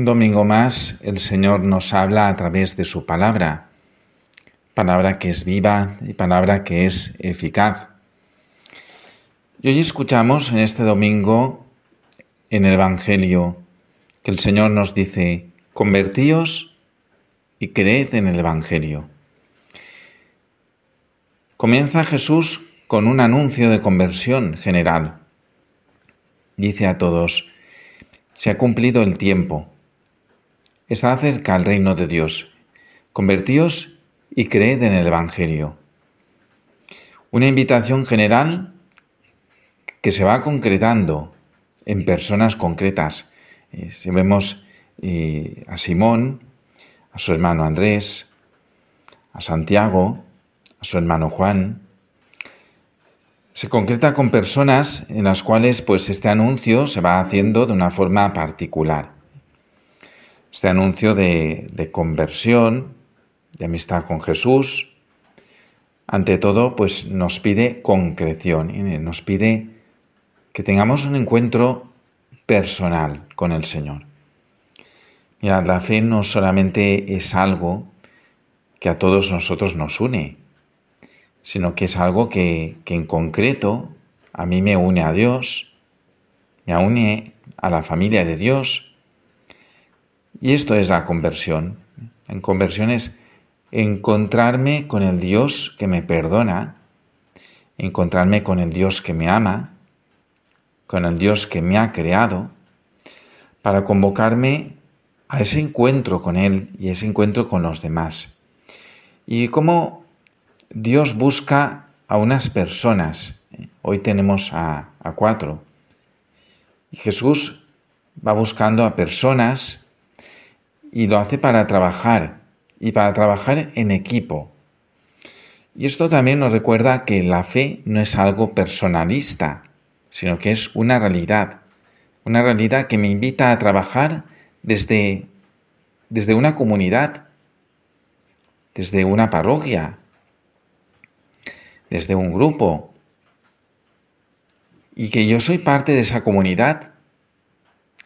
Un domingo más el Señor nos habla a través de su palabra, palabra que es viva y palabra que es eficaz. Y hoy escuchamos en este domingo en el Evangelio que el Señor nos dice, convertíos y creed en el Evangelio. Comienza Jesús con un anuncio de conversión general. Dice a todos, se ha cumplido el tiempo está cerca el reino de Dios. Convertíos y creed en el Evangelio. Una invitación general que se va concretando en personas concretas. Eh, si vemos eh, a Simón, a su hermano Andrés, a Santiago, a su hermano Juan, se concreta con personas en las cuales pues este anuncio se va haciendo de una forma particular este anuncio de, conversión, de amistad con Jesús, ante todo, pues nos pide concreción, nos pide que tengamos un encuentro personal con el Señor. Mirad, la fe no solamente es algo que a todos nosotros nos une, sino que es algo que, que en concreto a mí me une a Dios, me une a la familia de Dios, y esto es la conversión. En conversión es encontrarme con el Dios que me perdona, encontrarme con el Dios que me ama, con el Dios que me ha creado, para convocarme a ese encuentro con Él y ese encuentro con los demás. Y cómo Dios busca a unas personas. Hoy tenemos a, a cuatro. Y Jesús va buscando a personas y lo hace para trabajar y para trabajar en equipo. Y esto también nos recuerda que la fe no es algo personalista, sino que es una realidad, una realidad que me invita a trabajar desde, desde una comunidad, desde una parroquia, desde un grupo, y que yo soy parte de esa comunidad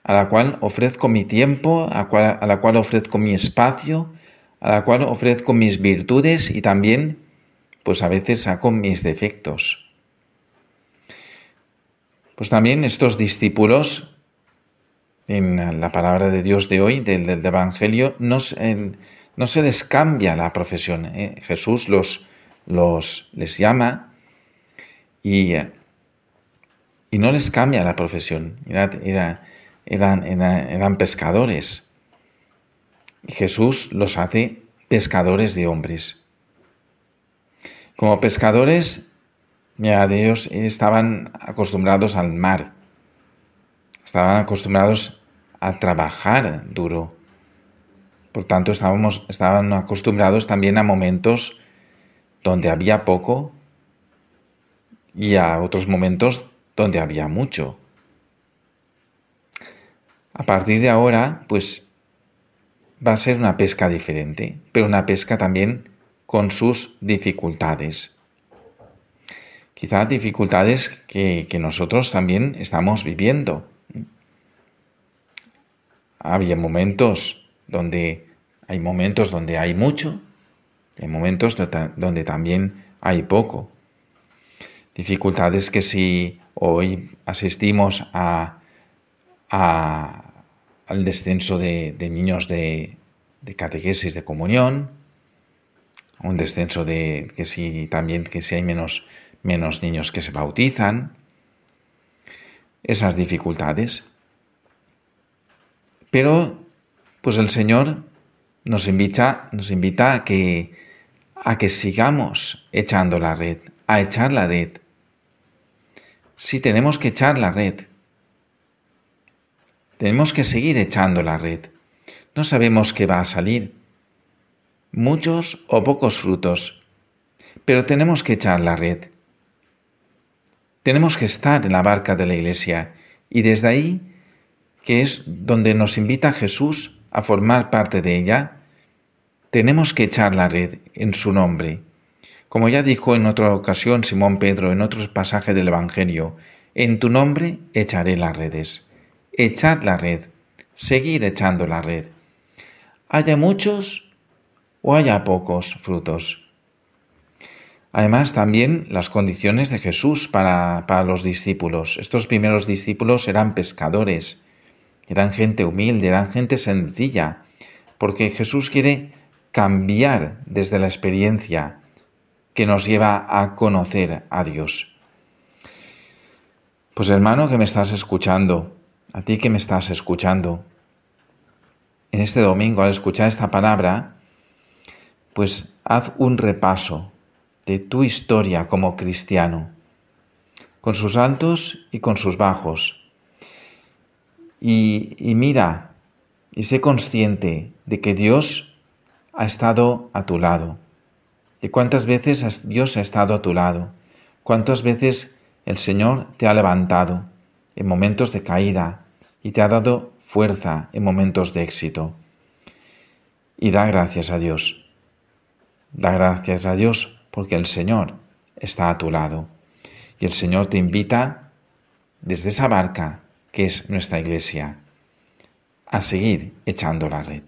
a la cual ofrezco mi tiempo, a, la cual ofrezco mi espacio, a la cual ofrezco mis virtudes y también, pues a veces saco mis defectos. Pues también estos discípulos, en la palabra de Dios de hoy, del, Evangelio, no, no, se les cambia la profesión. ¿eh? Jesús los, los, les llama y, y no les cambia la profesión. Eran, eran, pescadores. Y Jesús los hace pescadores de hombres. Como pescadores, mira, ellos estaban acostumbrados al mar, estaban acostumbrados a trabajar duro. Por tanto, estábamos, estaban acostumbrados también a momentos donde había poco y a otros momentos donde había mucho. A partir de ahora, pues va a ser una pesca diferente, pero una pesca también con sus dificultades. Quizás dificultades que, nosotros también estamos viviendo. Había momentos donde hay momentos donde hay mucho, hay momentos donde también hay poco. Dificultades que si hoy asistimos a al descenso de, niños de, catequesis de comunión, un descenso de que si también que si hay menos, menos niños que se bautizan, esas dificultades. Pero, pues el Señor nos invita, nos invita a que, a que sigamos echando la red, a echar la red. Si tenemos que echar la red, tenemos que seguir echando la red. No sabemos qué va a salir. Muchos o pocos frutos. Pero tenemos que echar la red. Tenemos que estar en la barca de la iglesia y desde ahí, que es donde nos invita Jesús a formar parte de ella, tenemos que echar la red en su nombre. Como ya dijo en otra ocasión Simón Pedro en otros pasajes del Evangelio, en tu nombre echaré las redes echad la red, seguir echando la red. Haya muchos o haya pocos frutos. Además, también las condiciones de Jesús para, para, los discípulos. Estos primeros discípulos eran pescadores, eran gente humilde, eran gente sencilla, porque Jesús quiere cambiar desde la experiencia que nos lleva a conocer a Dios. Pues hermano que me estás escuchando, a ti que me estás escuchando, en este domingo al escuchar esta palabra, pues haz un repaso de tu historia como cristiano, con sus altos y con sus bajos. Y, mira y sé consciente de que Dios ha estado a tu lado. ¿Y cuántas veces Dios ha estado a tu lado? ¿Cuántas veces el Señor te ha levantado en momentos de caída y te ha dado fuerza en momentos de éxito? Y da gracias a Dios. Da gracias a Dios porque el Señor está a tu lado. Y el Señor te invita desde esa barca que es nuestra iglesia a seguir echando la red.